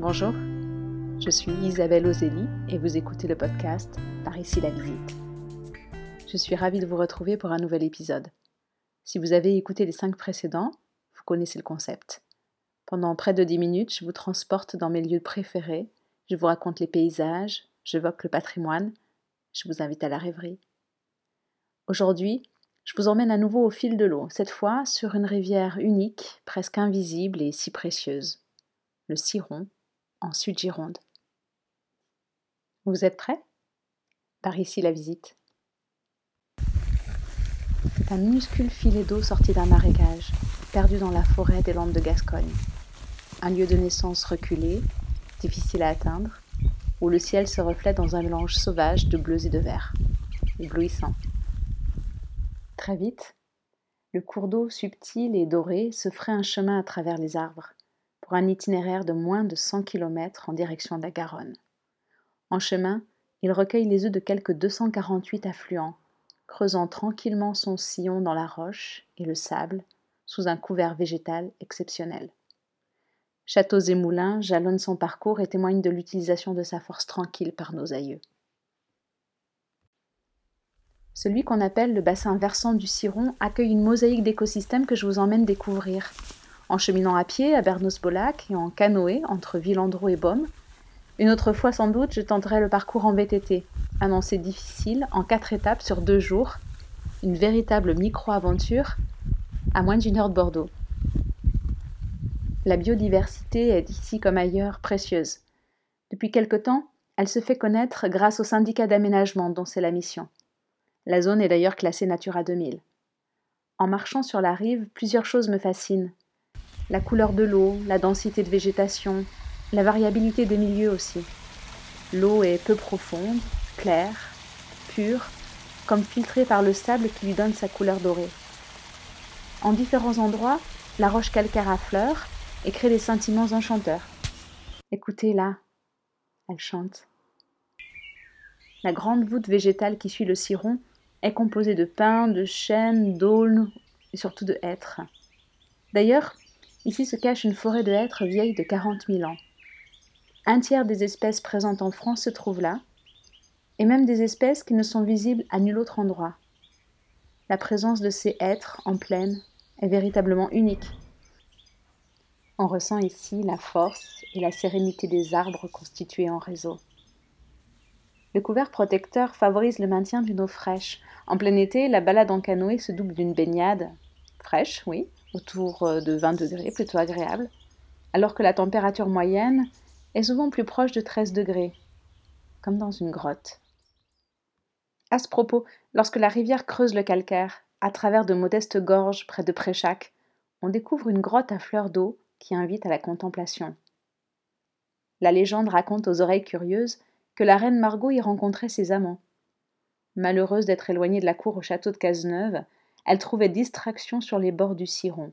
Bonjour, je suis Isabelle Ozelli et vous écoutez le podcast Par ici la visite. Je suis ravie de vous retrouver pour un nouvel épisode. Si vous avez écouté les cinq précédents, vous connaissez le concept. Pendant près de dix minutes, je vous transporte dans mes lieux préférés, je vous raconte les paysages, j'évoque le patrimoine, je vous invite à la rêverie. Aujourd'hui, je vous emmène à nouveau au fil de l'eau, cette fois sur une rivière unique, presque invisible et si précieuse, le Ciron, en Sud-Gironde. Vous êtes prêts? Par ici la visite. C'est un minuscule filet d'eau sorti d'un marécage, perdu dans la forêt des Landes de Gascogne. Un lieu de naissance reculé, difficile à atteindre, où le ciel se reflète dans un mélange sauvage de bleus et de verts, éblouissant. Très vite, le cours d'eau subtil et doré se ferait un chemin à travers les arbres, pour un itinéraire de moins de 100 km en direction de la Garonne. En chemin, il recueille les œufs de quelques 248 affluents, creusant tranquillement son sillon dans la roche et le sable, sous un couvert végétal exceptionnel. Châteaux et moulins jalonnent son parcours et témoignent de l'utilisation de sa force tranquille par nos aïeux. Celui qu'on appelle le bassin versant du Ciron accueille une mosaïque d'écosystèmes que je vous emmène découvrir en cheminant à pied à Bernos-Bolac et en canoë entre Villandreau et Baume. Une autre fois, sans doute, je tenterai le parcours en VTT, annoncé difficile, en quatre étapes sur deux jours. Une véritable micro-aventure à moins d'une heure de Bordeaux. La biodiversité est ici comme ailleurs précieuse. Depuis quelque temps, elle se fait connaître grâce au syndicat d'aménagement dont c'est la mission. La zone est d'ailleurs classée Natura 2000. En marchant sur la rive, plusieurs choses me fascinent la couleur de l'eau, la densité de végétation, la variabilité des milieux aussi. L'eau est peu profonde, claire, pure, comme filtrée par le sable qui lui donne sa couleur dorée. En différents endroits, la roche calcaire affleure et crée des sentiments enchanteurs. Écoutez là, elle chante. La grande voûte végétale qui suit le ciron est composée de pins, de chênes, d'aulnes et surtout de hêtres. D'ailleurs, Ici se cache une forêt de hêtres vieille de quarante mille ans. Un tiers des espèces présentes en France se trouvent là, et même des espèces qui ne sont visibles à nul autre endroit. La présence de ces hêtres en plaine est véritablement unique. On ressent ici la force et la sérénité des arbres constitués en réseau. Le couvert protecteur favorise le maintien d'une eau fraîche. En plein été, la balade en canoë se double d'une baignade, fraîche, oui, autour euh, de 20 degrés, plutôt agréable, alors que la température moyenne est souvent plus proche de 13 degrés, comme dans une grotte. À ce propos, lorsque la rivière creuse le calcaire, à travers de modestes gorges près de Préchac, on découvre une grotte à fleurs d'eau qui invite à la contemplation. La légende raconte aux oreilles curieuses que la reine Margot y rencontrait ses amants. Malheureuse d'être éloignée de la cour au château de Cazeneuve, elle trouvait distraction sur les bords du Ciron.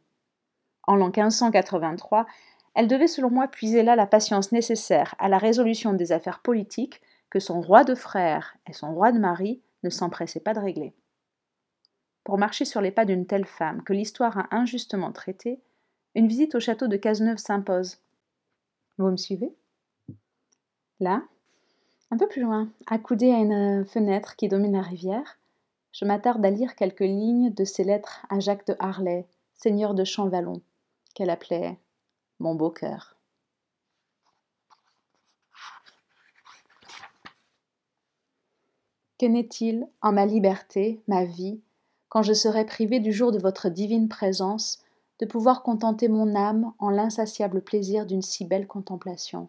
En l'an 1583, elle devait selon moi puiser là la patience nécessaire à la résolution des affaires politiques que son roi de frères et son roi de mari ne s'empressaient pas de régler. Pour marcher sur les pas d'une telle femme que l'histoire a injustement traitée, une visite au château de Cazeneuve s'impose. Vous me suivez? Là, un peu plus loin, accoudé à une fenêtre qui domine la rivière, je m'attarde à lire quelques lignes de ses lettres à Jacques de Harlay, seigneur de Champvallon, qu'elle appelait Mon beau cœur. Que n'est-il, en ma liberté, ma vie, quand je serai privé du jour de votre divine présence, de pouvoir contenter mon âme en l'insatiable plaisir d'une si belle contemplation?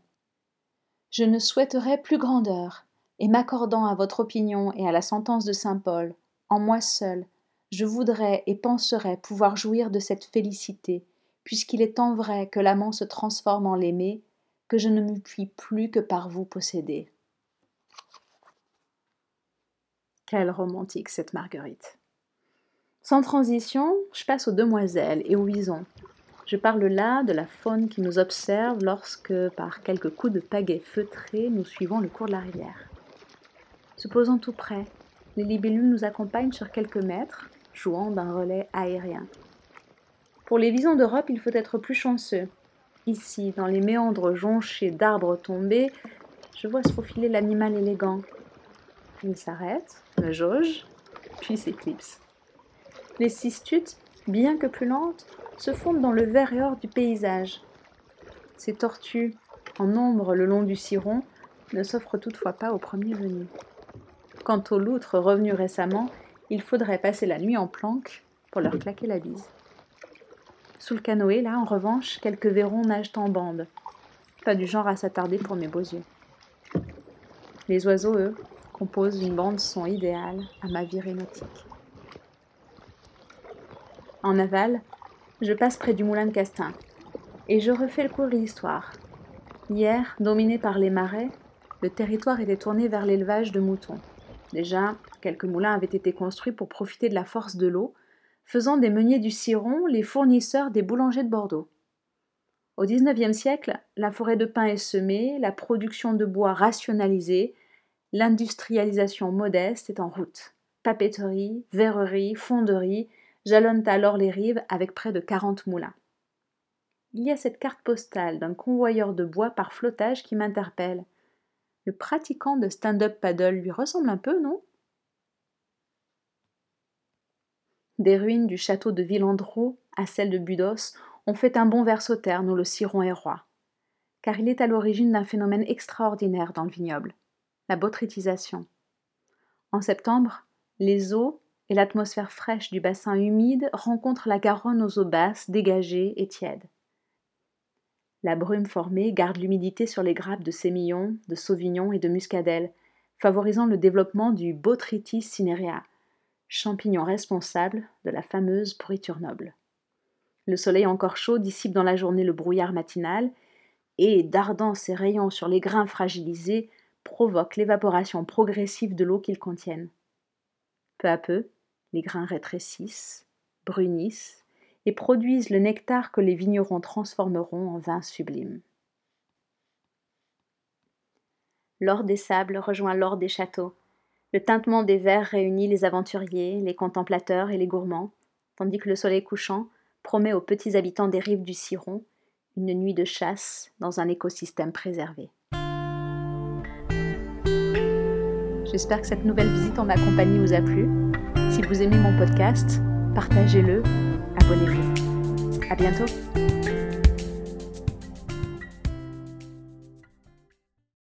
Je ne souhaiterais plus grandeur, et m'accordant à votre opinion et à la sentence de saint Paul, en moi seul, je voudrais et penserais pouvoir jouir de cette félicité, puisqu'il est tant vrai que l'amant se transforme en l'aimé, que je ne me puis plus que par vous posséder. Quelle romantique cette Marguerite. Sans transition, je passe aux demoiselles et aux wisons. Je parle là de la faune qui nous observe lorsque, par quelques coups de pagaie feutrés, nous suivons le cours de la rivière. Se posant tout près, les libellules nous accompagnent sur quelques mètres, jouant d'un relais aérien. Pour les visons d'Europe, il faut être plus chanceux. Ici, dans les méandres jonchés d'arbres tombés, je vois se faufiler l'animal élégant. Il s'arrête, me jauge, puis s'éclipse. Les cistutes, bien que plus lentes, se fondent dans le vert et or du paysage. Ces tortues, en ombre le long du ciron, ne s'offrent toutefois pas au premier venu. Quant aux loutres revenus récemment, il faudrait passer la nuit en planque pour leur claquer la bise. Sous le canoë, là, en revanche, quelques verrons nagent en bande. Pas du genre à s'attarder pour mes beaux yeux. Les oiseaux, eux, composent une bande son idéale à ma virée nautique. En aval, je passe près du moulin de Castin et je refais le cours de l'histoire. Hier, dominé par les marais, le territoire était tourné vers l'élevage de moutons. Déjà, quelques moulins avaient été construits pour profiter de la force de l'eau, faisant des meuniers du Ciron les fournisseurs des boulangers de Bordeaux. Au XIXe siècle, la forêt de pins est semée, la production de bois rationalisée, l'industrialisation modeste est en route. Papeterie, verrerie, fonderie jalonnent alors les rives avec près de 40 moulins. Il y a cette carte postale d'un convoyeur de bois par flottage qui m'interpelle. Le pratiquant de stand-up paddle lui ressemble un peu, non? Des ruines du château de Villandreau à celle de Budos ont fait un bond vers où le ciron est roi. Car il est à l'origine d'un phénomène extraordinaire dans le vignoble, la botrytisation. En septembre, les eaux et l'atmosphère fraîche du bassin humide rencontrent la Garonne aux eaux basses, dégagées et tièdes. La brume formée garde l'humidité sur les grappes de sémillon, de sauvignon et de muscadelle, favorisant le développement du Botrytis cinerea, champignon responsable de la fameuse pourriture noble. Le soleil encore chaud dissipe dans la journée le brouillard matinal et, dardant ses rayons sur les grains fragilisés, provoque l'évaporation progressive de l'eau qu'ils contiennent. Peu à peu, les grains rétrécissent, brunissent et produisent le nectar que les vignerons transformeront en vin sublime. L'or des sables rejoint l'or des châteaux, le tintement des verres réunit les aventuriers, les contemplateurs et les gourmands, tandis que le soleil couchant promet aux petits habitants des rives du Ciron une nuit de chasse dans un écosystème préservé. J'espère que cette nouvelle visite en ma compagnie vous a plu. Si vous aimez mon podcast, partagez-le, abonnez-vous. À bientôt!